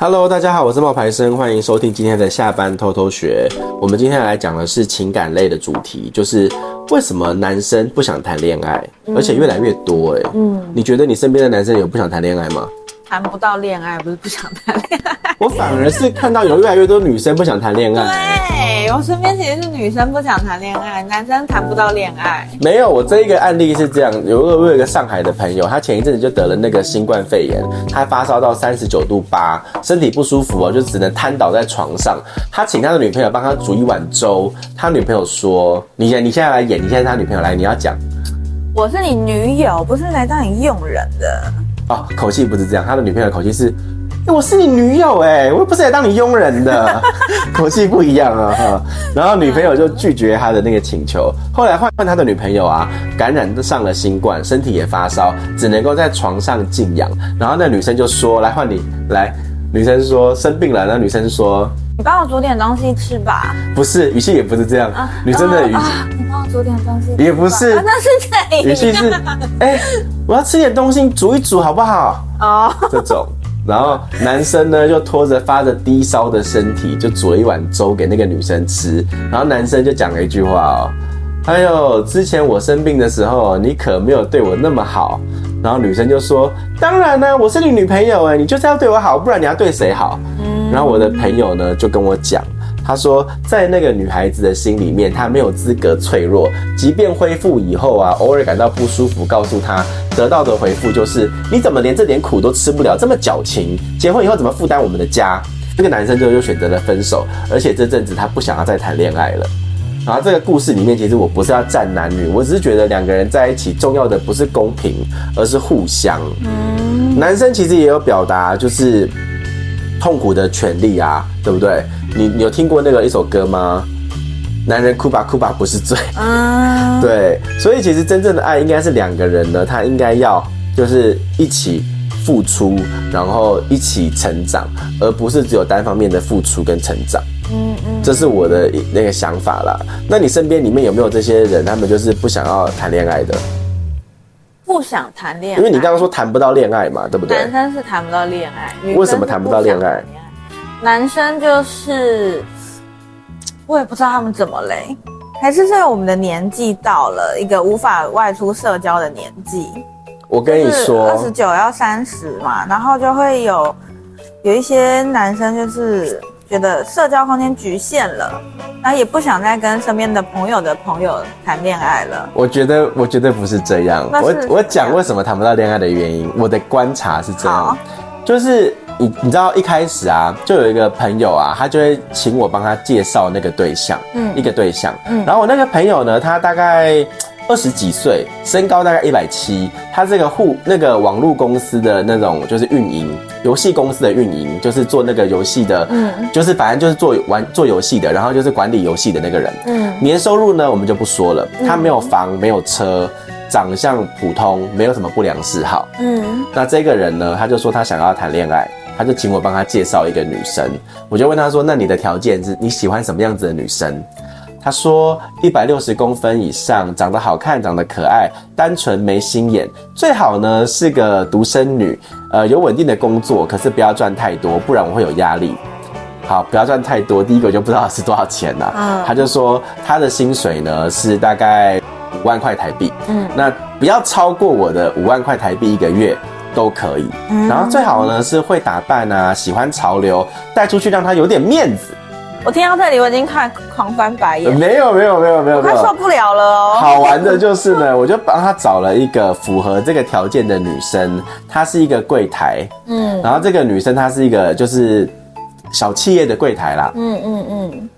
Hello，大家好，我是冒牌生，欢迎收听今天的下班偷偷学。我们今天来讲的是情感类的主题，就是为什么男生不想谈恋爱，而且越来越多哎。嗯，你觉得你身边的男生有不想谈恋爱吗？谈不到恋爱，不是不想谈恋爱。我反而是看到有越来越多女生不想谈恋爱。对，我身边其实是女生不想谈恋爱，男生谈不到恋爱。没有，我这一个案例是这样，有个我有一个上海的朋友，他前一阵子就得了那个新冠肺炎，他发烧到三十九度八，身体不舒服哦，就只能瘫倒在床上。他请他的女朋友帮他煮一碗粥，他女朋友说：“你现你现在来演，你现在是他女朋友来，你要讲，我是你女友，不是来当你佣人的。”哦，口气不是这样，他的女朋友的口气是。我是你女友哎，我又不是来当你佣人的，口气不一样啊哈。然后女朋友就拒绝他的那个请求。后来换换他的女朋友啊，感染上了新冠，身体也发烧，只能够在床上静养。然后那女生就说：“来换你来。”女生说生病了，那女生说：“你帮我煮点东西吃吧。”不是，语气也不是这样。啊、女生的语气、啊，你帮我煮点东西。也不是，啊、那是谁？语气是：哎、欸，我要吃点东西，煮一煮好不好？哦，这种。然后男生呢，就拖着发着低烧的身体，就煮了一碗粥给那个女生吃。然后男生就讲了一句话哦：“哎呦，之前我生病的时候，你可没有对我那么好。”然后女生就说：“当然呢，我是你女朋友哎，你就是要对我好，不然你要对谁好？”嗯然后我的朋友呢，就跟我讲。他说，在那个女孩子的心里面，她没有资格脆弱。即便恢复以后啊，偶尔感到不舒服，告诉她得到的回复就是：你怎么连这点苦都吃不了，这么矫情？结婚以后怎么负担我们的家？这个男生就又选择了分手，而且这阵子他不想要再谈恋爱了。然后这个故事里面，其实我不是要站男女，我只是觉得两个人在一起，重要的不是公平，而是互相。嗯，男生其实也有表达，就是。痛苦的权利啊，对不对？你你有听过那个一首歌吗？男人哭吧哭吧不是罪，啊，对。所以其实真正的爱应该是两个人呢，他应该要就是一起付出，然后一起成长，而不是只有单方面的付出跟成长。嗯嗯，这是我的那个想法啦。那你身边里面有没有这些人？他们就是不想要谈恋爱的？不想谈恋爱，因为你刚刚说谈不到恋爱嘛，对不对？男生是谈不到恋爱，为什么谈不到恋爱？男生就是，我也不知道他们怎么嘞，还是在我们的年纪到了一个无法外出社交的年纪。我跟你说，二十九要三十嘛，然后就会有有一些男生就是。觉得社交空间局限了，然后也不想再跟身边的朋友的朋友谈恋爱了。我觉得，我绝对不是这样。我我讲为什么谈不到恋爱的原因，我的观察是这样，就是你你知道一开始啊，就有一个朋友啊，他就会请我帮他介绍那个对象，嗯，一个对象，嗯，然后我那个朋友呢，他大概。二十几岁，身高大概一百七。他这个户那个网络公司的那种就是运营游戏公司的运营，就是做那个游戏的，嗯，就是反正就是做玩做游戏的，然后就是管理游戏的那个人，嗯，年收入呢我们就不说了，他没有房没有车，长相普通，没有什么不良嗜好，嗯，那这个人呢，他就说他想要谈恋爱，他就请我帮他介绍一个女生，我就问他说，那你的条件是你喜欢什么样子的女生？他说：一百六十公分以上，长得好看，长得可爱，单纯没心眼，最好呢是个独生女，呃，有稳定的工作，可是不要赚太多，不然我会有压力。好，不要赚太多。第一个我就不知道 是多少钱了。嗯，他就说他的薪水呢是大概五万块台币。嗯，那不要超过我的五万块台币一个月都可以。嗯，然后最好呢是会打扮啊，喜欢潮流，带出去让他有点面子。我听到这里，我已经看狂翻白眼。没有没有没有没有，我快受不了了哦。好玩的就是呢，我就帮他找了一个符合这个条件的女生，她是一个柜台，嗯，然后这个女生她是一个就是小企业的柜台啦，嗯嗯嗯，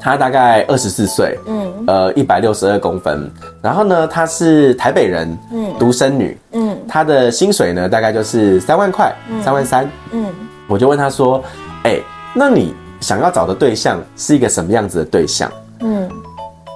她大概二十四岁，嗯，呃，一百六十二公分，然后呢，她是台北人，嗯，独生女，嗯，她的薪水呢大概就是三万块，三万三，嗯，我就问她说，哎，那你？想要找的对象是一个什么样子的对象？嗯，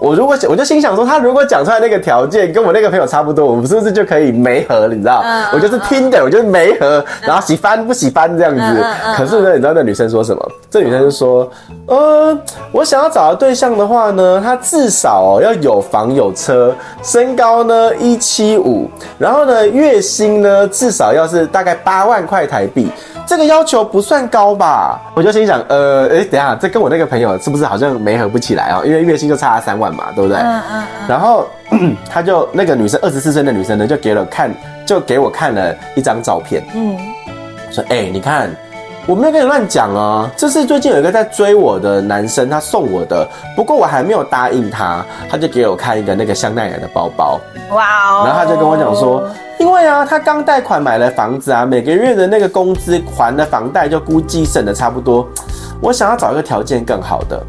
我如果想，我就心想说，他如果讲出来那个条件跟我那个朋友差不多，我们是不是就可以没合？你知道？嗯、我就是听的，我就是没合，然后喜欢不喜欢这样子。嗯嗯嗯、可是呢，你知道那女生说什么？这女生就说：“呃，我想要找的对象的话呢，他至少要有房有车，身高呢一七五，然后呢月薪呢至少要是大概八万块台币。”这个要求不算高吧？我就心想，呃，哎，等一下，这跟我那个朋友是不是好像没合不起来啊？因为月薪就差了三万嘛，对不对？嗯嗯。然后 他就那个女生二十四岁的女生呢，就给了看，就给我看了一张照片，嗯，说，哎，你看。我没有跟你乱讲哦，这是最近有一个在追我的男生，他送我的，不过我还没有答应他，他就给我看一个那个香奈儿的包包，哇哦，然后他就跟我讲说，因为啊，他刚贷款买了房子啊，每个月的那个工资还的房贷就估计剩的差不多，我想要找一个条件更好的，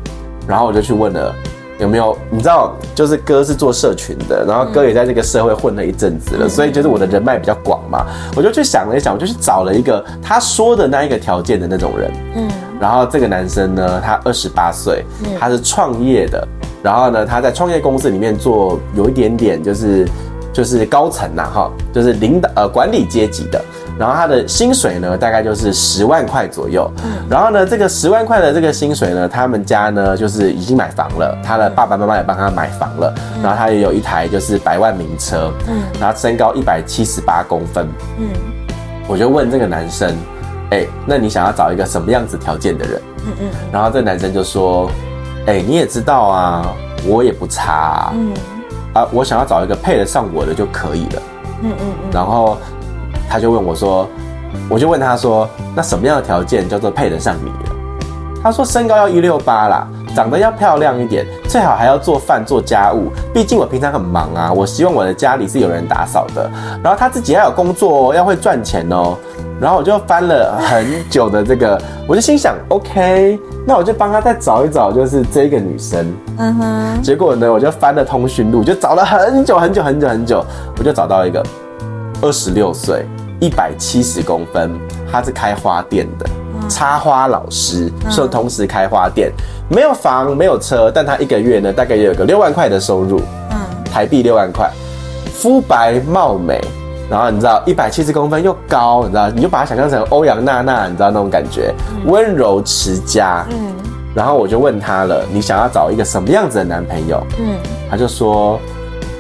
然后我就去问了。有没有？你知道，就是哥是做社群的，然后哥也在这个社会混了一阵子了，所以就是我的人脉比较广嘛。我就去想了一想，我就去找了一个他说的那一个条件的那种人。嗯，然后这个男生呢，他二十八岁，他是创业的，然后呢，他在创业公司里面做有一点点就是就是高层呐，哈，就是领导呃管理阶级的。然后他的薪水呢，大概就是十万块左右。嗯，然后呢，这个十万块的这个薪水呢，他们家呢就是已经买房了，他的爸爸妈妈也帮他买房了。然后他也有一台就是百万名车。嗯，然后身高一百七十八公分。嗯，我就问这个男生，哎，那你想要找一个什么样子条件的人？嗯嗯。然后这个男生就说，哎，你也知道啊，我也不差啊。嗯。啊，我想要找一个配得上我的就可以了。嗯嗯嗯。然后。他就问我说，我就问他说，那什么样的条件叫做配得上你了？他说身高要一六八啦，长得要漂亮一点，最好还要做饭做家务。毕竟我平常很忙啊，我希望我的家里是有人打扫的。然后他自己要有工作哦，要会赚钱哦。然后我就翻了很久的这个，我就心想，OK，那我就帮他再找一找，就是这个女生。嗯哼。结果呢，我就翻了通讯录，就找了很久很久很久很久，我就找到一个二十六岁。一百七十公分，她是开花店的，插花老师，所以同时开花店，没有房，没有车，但她一个月呢，大概也有个六万块的收入，嗯，台币六万块，肤白貌美，然后你知道一百七十公分又高，你知道，你就把它想象成欧阳娜娜，你知道那种感觉，温柔持家，嗯，然后我就问他了，你想要找一个什么样子的男朋友？嗯，他就说，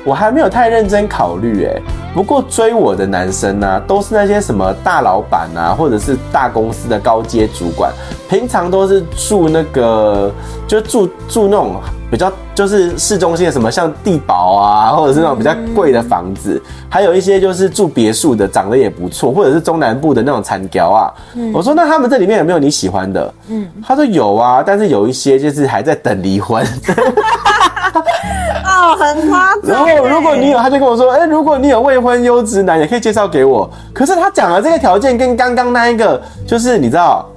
我还没有太认真考虑，哎。不过追我的男生呢、啊，都是那些什么大老板啊，或者是大公司的高阶主管，平常都是住那个，就住住那种比较就是市中心的什么像地堡啊，或者是那种比较贵的房子，还有一些就是住别墅的，长得也不错，或者是中南部的那种残条啊。我说那他们这里面有没有你喜欢的？嗯，他说有啊，但是有一些就是还在等离婚。哦，很夸张。然后如果你有，他就跟我说，哎，如果你有未婚优质男，也可以介绍给我。可是他讲的这个条件跟刚刚那一个，就是你知道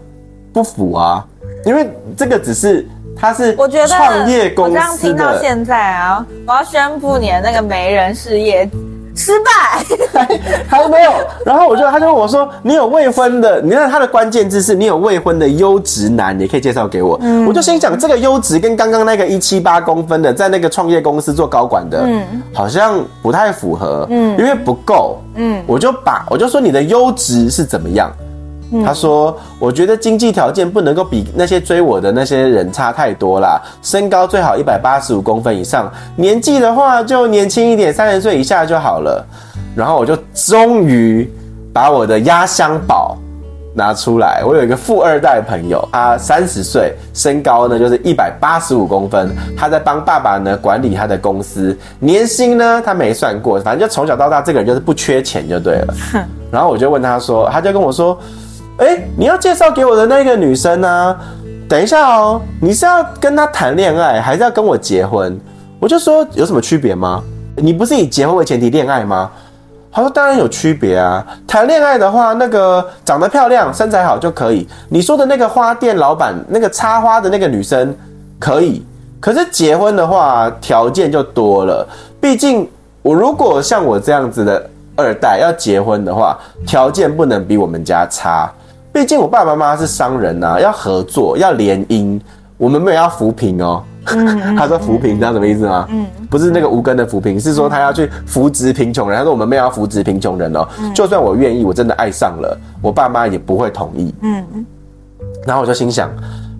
不符啊，因为这个只是他是我觉得创业公司。我这样听到现在啊，我要宣布你的那个媒人事业。失败，还没有。然后我就，他就问我说：“你有未婚的？你看他的关键字是你有未婚的优质男，你可以介绍给我。”嗯，我就心想，这个优质跟刚刚那个一七八公分的，在那个创业公司做高管的，嗯，好像不太符合，嗯，因为不够，嗯，我就把我就说你的优质是怎么样。他说：“我觉得经济条件不能够比那些追我的那些人差太多啦。身高最好一百八十五公分以上，年纪的话就年轻一点，三十岁以下就好了。”然后我就终于把我的压箱宝拿出来。我有一个富二代朋友，他三十岁，身高呢就是一百八十五公分，他在帮爸爸呢管理他的公司，年薪呢他没算过，反正就从小到大这个人就是不缺钱就对了。然后我就问他说，他就跟我说。哎、你要介绍给我的那个女生呢、等一下哦，你是要跟她谈恋爱，还是要跟我结婚？我就说有什么区别吗？你不是以结婚为前提恋爱吗？他说当然有区别啊。谈恋爱的话，那个长得漂亮、身材好就可以。你说的那个花店老板，那个插花的那个女生可以。可是结婚的话，条件就多了。毕竟我如果像我这样子的二代要结婚的话，条件不能比我们家差。毕竟我爸爸妈妈是商人呐、啊，要合作，要联姻，我们没有要扶贫哦。嗯、他说扶贫，知道什么意思吗？嗯，不是那个无根的扶贫，是说他要去扶植贫穷人。他说我们没有要扶植贫穷人哦。嗯、就算我愿意，我真的爱上了，我爸妈也不会同意。嗯，然后我就心想，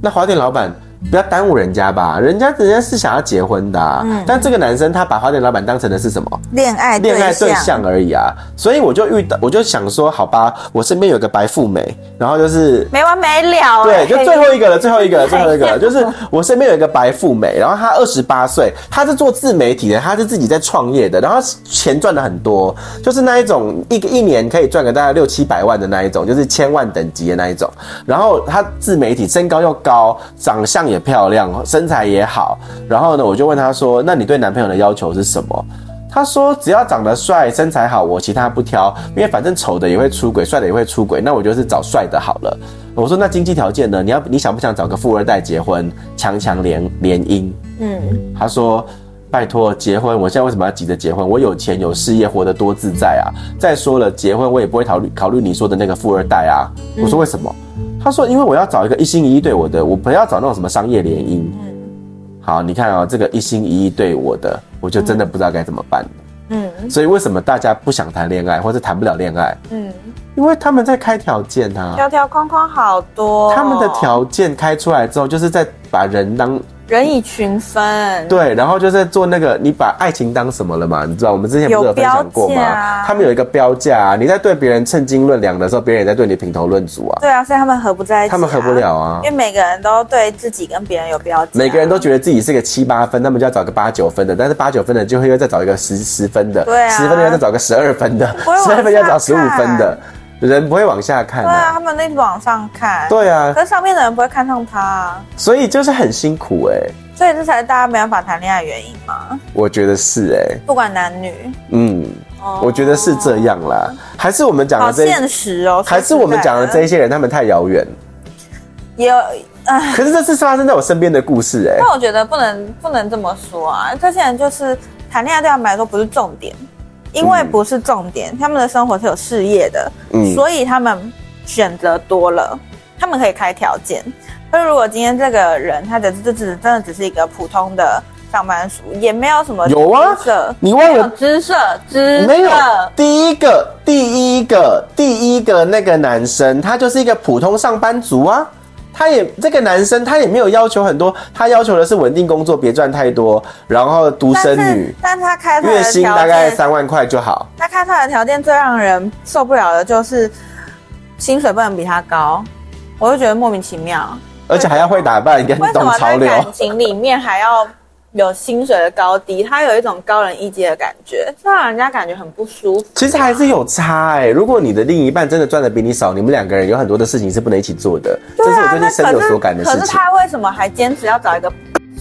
那花店老板不要耽误人家吧，人家人家是想要结婚的、啊，嗯，但这个男生他把花店老板当成的是什么？恋爱恋爱对象而已啊，所以我就遇到，我就想说，好吧，我身边有个白富美，然后就是没完没了、欸，对，就最后一个了，最后一个了，最后一个了，就是我身边有一个白富美，然后她二十八岁，她是做自媒体的，她是自己在创业的，然后钱赚的很多，就是那一种一个一年可以赚个大概六七百万的那一种，就是千万等级的那一种，然后她自媒体身高又高，长相也。漂亮，身材也好，然后呢，我就问他说：“那你对男朋友的要求是什么？”他说：“只要长得帅，身材好，我其他不挑，因为反正丑的也会出轨，帅的也会出轨，那我就是找帅的好了。”我说：“那经济条件呢？你要你想不想找个富二代结婚，强强联联姻？”嗯，他说：“拜托，结婚，我现在为什么要急着结婚？我有钱有事业，活得多自在啊！再说了，结婚我也不会考虑考虑你说的那个富二代啊。”我说：“为什么？”他说：“因为我要找一个一心一意对我的，我不要找那种什么商业联姻。嗯，好，你看啊、喔，这个一心一意对我的，我就真的不知道该怎么办。嗯，所以为什么大家不想谈恋爱，或者谈不了恋爱？嗯，因为他们在开条件啊，条条框框好多。他们的条件开出来之后，就是在把人当。人以群分，对，然后就是做那个，你把爱情当什么了嘛？你知道我们之前不是有分享过吗？他们有一个标价啊，你在对别人称斤论两的时候，别人也在对你评头论足啊。对啊，所以他们合不在一起，他们合不了啊，因为每个人都对自己跟别人有标价，每个人都觉得自己是个七八分，他们就要找个八九分的，但是八九分的就会又再找一个十十分的，对啊，十分的要再找个十二分的，十二分要找十五分的。人不会往下看，啊，对啊，他们那往上看，对啊，可是上面的人不会看上他，啊，所以就是很辛苦哎，欸，所以这才是大家没办法谈恋爱的原因吗？我觉得是哎，欸，不管男女，嗯，哦，我觉得是这样啦，还是我们讲的这现实哦，还是我们讲的这一些人，他们太遥远，也有，可是这是发生在我身边的故事哎，那我觉得不能不能这么说啊，这些人就是谈恋爱对他们来说不是重点。因为不是重点，嗯、他们的生活是有事业的，嗯，所以他们选择多了，他们可以开条件。那如果今天这个人他的这只真的只是一个普通的上班族，也没有什么有啊，你忘了姿色，姿色没有第一个第一个第一个那个男生，他就是一个普通上班族啊。他也这个男生，他也没有要求很多，他要求的是稳定工作，别赚太多，然后独生女。但是，他开月薪大概三万块就好。他开出来的条件最让人受不了的就是薪水不能比他高，我就觉得莫名其妙。而且还要会打扮，跟懂潮流。感情里面还要。有薪水的高低，他有一种高人一阶的感觉，这让人家感觉很不舒服。其实还是有差哎、欸，如果你的另一半真的赚的比你少，你们两个人有很多的事情是不能一起做的。这是我最近深有所感的事情。可是他为什么还坚持要找一个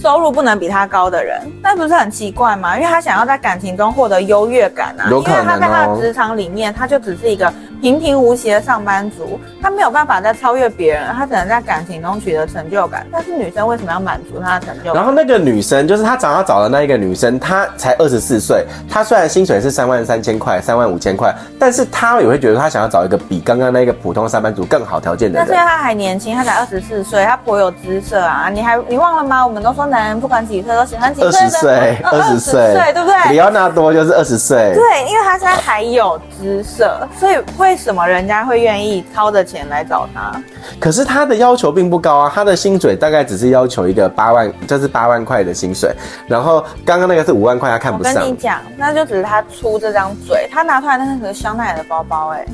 收入不能比他高的人？那不是很奇怪吗？因为他想要在感情中获得优越感啊。有可能哦。因为他在他的职场里面，他就只是一个。平平无奇的上班族，他没有办法再超越别人，他只能在感情中取得成就感。但是女生为什么要满足他的成就感？然后那个女生就是他想要找的那一个女生，她才二十四岁，她虽然薪水是三万三千块、三万五千块，但是她也会觉得她想要找一个比刚刚那个普通上班族更好条件的人。但是因为她还年轻，她才二十四岁，她颇有姿色啊！你还你忘了吗？我们都说男人不管几岁都喜欢几岁。二十岁，二十岁，对不对？里奥纳多就是二十岁。对，因为他现在还有姿色，所以为什么人家？会愿意掏着钱来找他，可是他的要求并不高啊，他的薪水大概只是要求一个八万，就是八万块的薪水。然后刚刚那个是五万块，他看不上。我跟你讲，那就只是他出这张嘴，他拿出来那是个香奈儿的包包，欸，哎，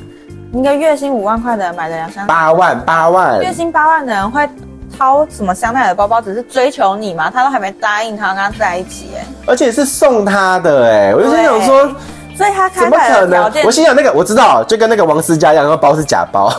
一个月薪五万块的人买得了香奈儿八万八万，月薪八万的人会掏什么香奈儿的包包？只是追求你吗？他都还没答应他跟他在一起，欸，哎，而且是送他的，欸，哎，我就想说。所以他开的条件，我心想那个我知道，就跟那个王思佳一样，然后包是假包。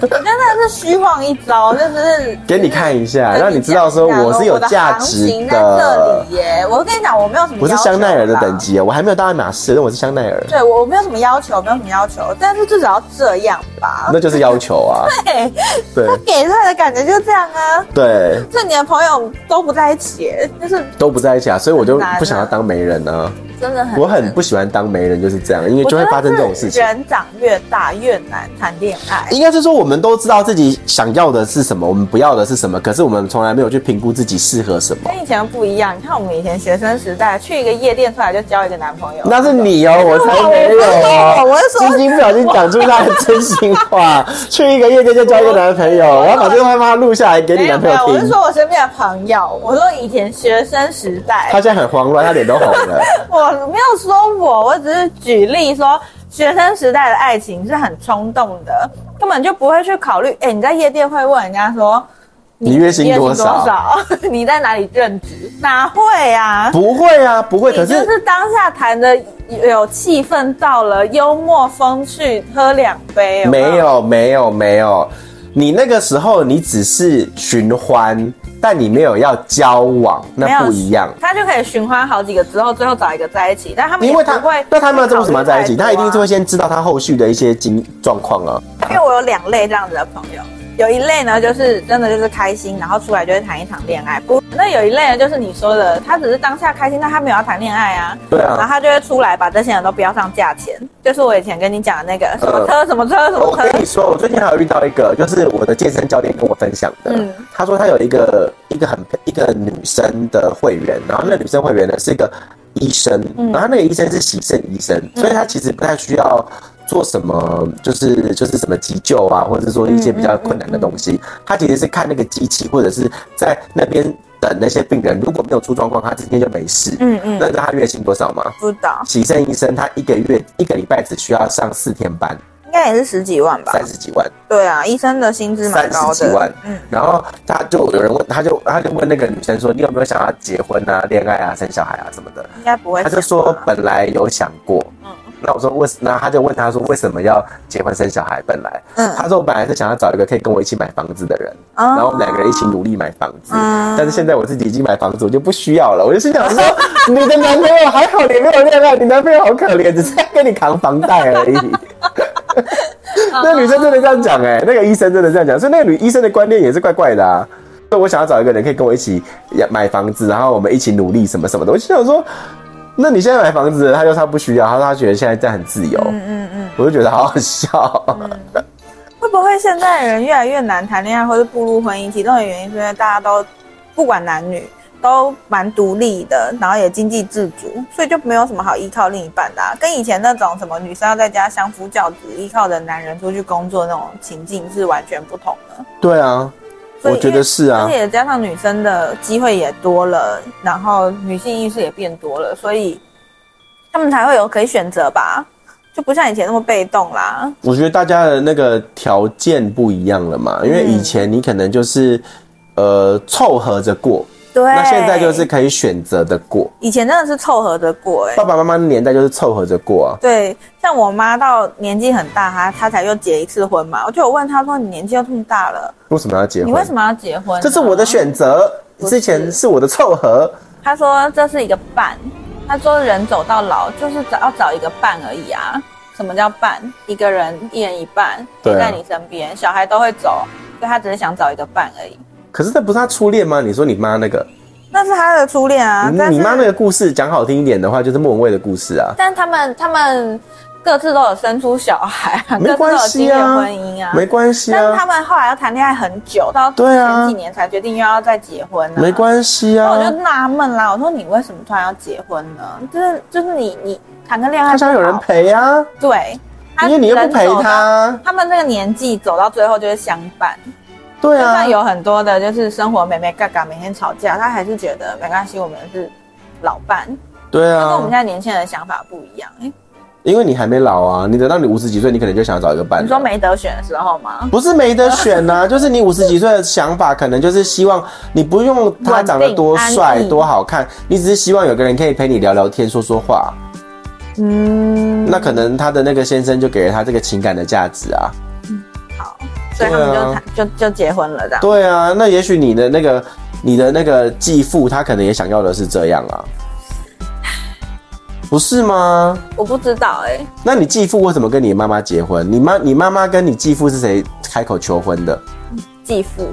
我 真的是虚晃一招，就是给你看一下，让你知道说我是有价值的。在这里耶，我跟你讲，我没有什么。我是香奈儿的等级啊，我还没有到爱马仕，但我是香奈儿。对，我没有什么要求，没有什么要求，但是至少要这样吧。那就是要求啊。对，对，他给出来的感觉就是这样啊。对，就你的朋友都不在一起，就是都不在一起啊，所以我就不想要当媒人呢。真的很。我很不喜欢当媒人，就是这样，因为就会发生这种事情。人长越大越难谈恋爱。应该是说，我们都知道自己想要的是什么，我们不要的是什么，可是我们从来没有去评估自己适合什么。跟以前不一样，你看我们以前学生时代，去一个夜店出来就交一个男朋友。那是你哦，我才没有哦。我是说，晶晶不小心讲出他的真心话，去一个夜店就交一个男朋友，我要把这个话把它录下来给你男朋友听。我是说我身边的朋友，我说以前学生时代，他现在很慌乱，他脸都红了。我没有说我，我只是举例说，学生时代的爱情是很冲动的，根本就不会去考虑。哎，你在夜店会问人家说，你月薪多少？你在哪里任职？哪会啊？不会啊，不会。可是就是当下谈的有气氛，到了幽默风趣，喝两杯有没有？没有，没有，没有。你那个时候，你只是寻欢。但你没有要交往，那不一样。他就可以寻欢好几个之后，最后找一个在一起。但他们因为他会，那他们为什么要在一起？他一定是会先知道他后续的一些经状况啊。因为我有两类这样子的朋友。有一类呢，就是真的就是开心，然后出来就会谈一场恋爱。不，那有一类呢，就是你说的，他只是当下开心，但他没有要谈恋爱啊。对啊。然后他就会出来把这些人都标上价钱，就是我以前跟你讲的那个什么车、呃、什么车什么车。我跟你说，我最近还有遇到一个，就是我的健身教练跟我分享的。嗯。他说他有一个一个很一个女生的会员，然后那个女生会员呢是一个医生，嗯、然后那个医生是洗肾医生，嗯、所以他其实不太需要。做什么就是就是什么急救啊，或者是说一些比较困难的东西，他其实是看那个机器，或者是在那边等那些病人，如果没有出状况，他今天就没事。嗯嗯。那知道他月薪多少吗？不知道。洗肾医生他一个月一个礼拜只需要上四天班，应该也是十几万吧？三十几万。对啊，医生的薪资蛮高的。三十几万。嗯。然后他就有人问，他就他就问那个女生说：“你有没有想要结婚啊、恋爱啊、生小孩啊什么的？”应该不会。他就说本来有想过。嗯。那我说为什，那他就问他说为什么要结婚生小孩？本来，嗯，他说我本来是想要找一个可以跟我一起买房子的人，哦、然后我们两个人一起努力买房子。嗯，但是现在我自己已经买房子，我就不需要了。我就心想说，你的男朋友还好，你没有恋爱，你男朋友好可怜，只是在跟你扛房贷而已。那女生真的这样讲哎、欸，那个医生真的这样讲，所以那个女医生的观念也是怪怪的啊。所以我想要找一个人可以跟我一起买房子，然后我们一起努力什么什么的。我就想说。那你现在买房子，他就他不需要，他说他觉得现在这样很自由。嗯嗯嗯，我就觉得好好笑。嗯、会不会现在人越来越难谈恋爱，或是步入婚姻？其中的原因是因为大家都不管男女都蛮独立的，然后也经济自主，所以就没有什么好依靠另一半的、啊。跟以前那种什么女生要在家相夫教子，依靠着男人出去工作那种情境是完全不同的。对啊。我觉得是啊，而且加上女生的机会也多了，然后女性意识也变多了，所以他们才会有可以选择吧，就不像以前那么被动啦。我觉得大家的那个条件不一样了嘛，因为以前你可能就是呃凑合着过。对，那现在就是可以选择的过。以前真的是凑合着过，欸，哎，爸爸妈妈的年代就是凑合着过啊。对，像我妈到年纪很大，她她才又结一次婚嘛。我就有问她说：“你年纪又这么大了，为什么要结婚？你为什么要结婚？这是我的选择，之前是我的凑合。”她说：“这是一个伴。”她说：“人走到老就是找要找一个伴而已啊。什么叫伴？一个人一人一半陪在你身边，小孩都会走，所以她只是想找一个伴而已。”可是这不是他初恋吗？你说你妈那个，那是他的初恋啊。你妈那个故事讲好听一点的话，就是莫文蔚的故事啊。但他们他们各自都有生出小孩，没关系啊，婚姻啊，没关系啊。但是他们后来要谈恋爱很久，到前几年才决定又要再结婚啊。没关系啊。我就纳闷啦，我说你为什么突然要结婚呢？就是就是你你谈个恋爱，他想有人陪啊。对，因为你又不陪他，他们那个年纪走到最后就是相伴。对啊，就算有很多的，就是生活美美嘎嘎，每天吵架，他还是觉得没关系，我们是老伴。对啊，跟我们现在年轻人的想法不一样。因为你还没老啊，你等到你五十几岁，你可能就想找一个伴。你说没得选的时候吗？不是没得选呐，啊，就是你五十几岁的想法，可能就是希望你不用他长得多帅多好看，你只是希望有个人可以陪你聊聊天，说说话。嗯，那可能他的那个先生就给了他这个情感的价值啊。嗯，好所以他们就谈、啊、就就结婚了，这样。对啊，那也许你的那个你的那个继父，他可能也想要的是这样啊，不是吗？我不知道哎、欸。那你继父为什么跟你妈妈结婚？你妈你妈妈跟你继父是谁开口求婚的？继父。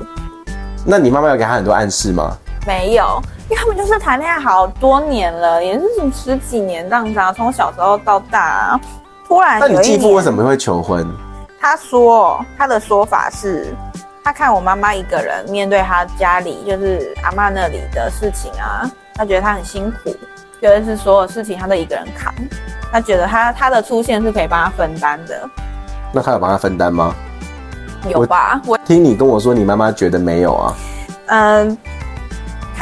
那你妈妈有给他很多暗示吗？没有，因为他们就是谈恋爱好多年了，也是十几年这样子啊，从小时候到大啊。突然，那你继父为什么会求婚？他说他的说法是，他看我妈妈一个人面对他家里就是阿妈那里的事情啊，他觉得他很辛苦，觉得是所有事情他都一个人扛，他觉得他他的出现是可以帮他分担的。那他有帮他分担吗？有吧，我，我听你跟我说，你妈妈觉得没有啊。嗯。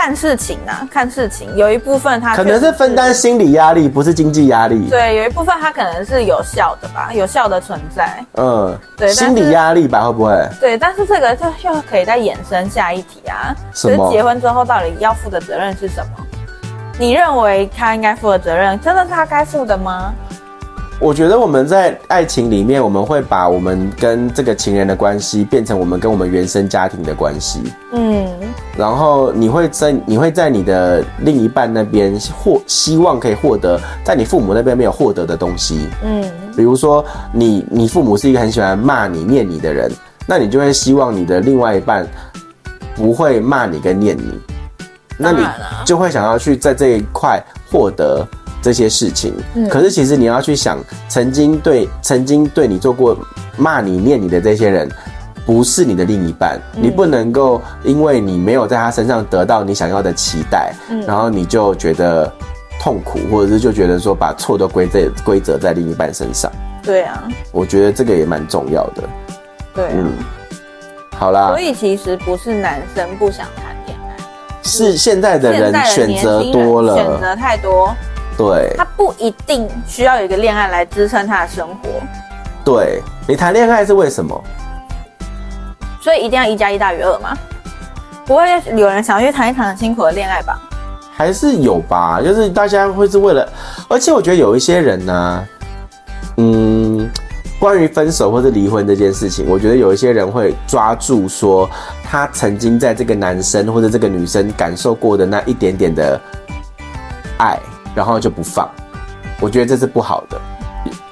看事情啊，看事情，有一部分他可能是分担心理压力，不是经济压力。对，有一部分他可能是有效的吧，有效的存在。嗯，对，心理压力吧，会不会？对，但是这个就又可以再衍生下一题啊。什么？就是结婚之后到底要负的责任是什么？你认为他应该负的责任，真的是他该负的吗？我觉得我们在爱情里面，我们会把我们跟这个情人的关系变成我们跟我们原生家庭的关系。嗯，然后你会在你会在你的另一半那边获希望可以获得在你父母那边没有获得的东西。嗯，比如说你你父母是一个很喜欢骂你念你的人，那你就会希望你的另外一半不会骂你跟念你，那你就会想要去在这一块获得。这些事情，嗯可是其实你要去想，曾经对曾经对你做过骂你念你的这些人，不是你的另一半，你不能够因为你没有在他身上得到你想要的期待，然后你就觉得痛苦，或者是就觉得说把错都归在归责在另一半身上。对啊，我觉得这个也蛮重要的。对，嗯，好啦，所以其实不是男生不想谈恋爱，是现在的人选择多了，选择太多。对，他不一定需要有一个恋爱来支撑他的生活。对，你谈恋爱是为什么？所以一定要一加一大于二吗？不会有人想要去谈一场很辛苦的恋爱吧？还是有吧，就是大家会是为了，而且我觉得有一些人呢、嗯，关于分手或者离婚这件事情，我觉得有一些人会抓住说他曾经在这个男生或者这个女生感受过的那一点点的爱。然后就不放，我觉得这是不好的。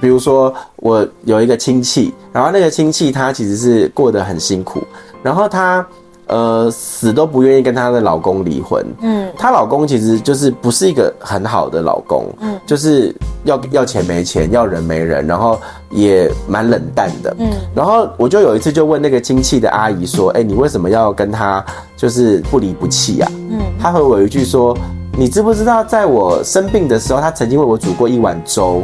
比如说，我有一个亲戚，然后那个亲戚他其实是过得很辛苦，然后他呃死都不愿意跟她的老公离婚。嗯，她老公其实就是不是一个很好的老公，嗯，就是要要钱没钱，要人没人，然后也蛮冷淡的。嗯，然后我就有一次就问那个亲戚的阿姨说：“哎，你为什么要跟他就是不离不弃啊？”嗯，她回我一句说。你知不知道，在我生病的时候，他曾经为我煮过一碗粥。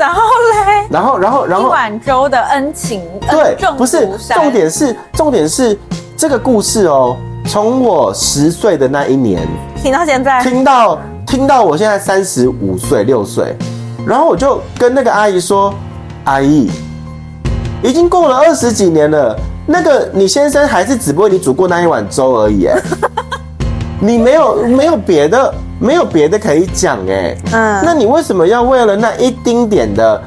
然后嘞？然后，然后，然后一碗粥的恩情，对，不是重点是重点是这个故事哦。从我十岁的那一年听到现在，听到听到我现在三十五岁六岁，然后我就跟那个阿姨说：“阿姨，已经过了二十几年了，那个你先生还是只不过你煮过那一碗粥而已。”哎。你没有没有别的，没有别的可以讲哎，嗯，那你为什么要为了那一丁点的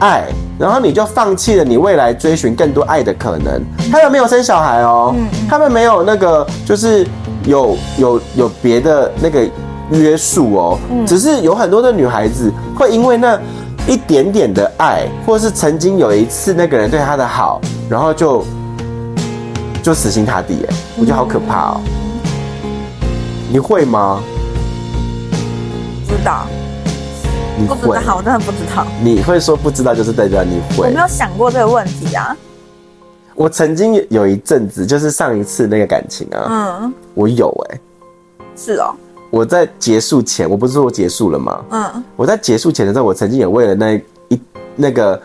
爱，然后你就放弃了你未来追寻更多爱的可能？他们没有生小孩哦，他们没有那个就是有有有别的那个约束哦，只是有很多的女孩子会因为那一点点的爱，或是曾经有一次那个人对她的好，然后就就死心塌地哎，我觉得好可怕哦。你会吗？你？不知道，我真的不知道。你会说不知道，就是代表你会。我没有想过这个问题啊。我曾经有一阵子，就是上一次那个感情啊，嗯，我有哎、欸，是哦。我在结束前，我不是说我结束了吗？嗯，我在结束前的时候，我曾经也为了那一那个。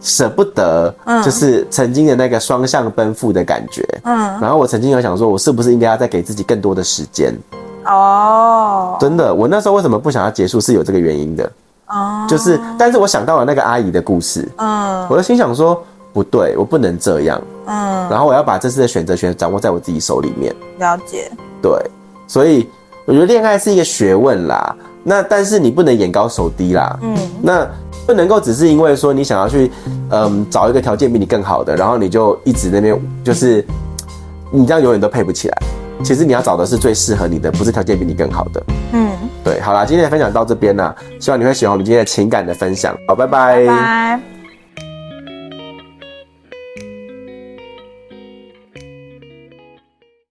舍不得，就是曾经的那个双向奔赴的感觉。嗯，然后我曾经有想说，我是不是应该要再给自己更多的时间？哦，真的，我那时候为什么不想要结束，是有这个原因的。哦，就是，但是我想到了那个阿姨的故事。嗯，我就心想说，不对，我不能这样。嗯，然后我要把这次的选择权掌握在我自己手里面。了解。对，所以我觉得恋爱是一个学问啦。那但是你不能眼高手低啦。嗯，那。不能够只是因为说你想要去，嗯，找一个条件比你更好的，然后你就一直那边就是，你这样永远都配不起来。其实你要找的是最适合你的，不是条件比你更好的。嗯，对，好啦，今天的分享到这边啦，希望你会喜欢我们今天的情感的分享。好，拜拜。拜拜。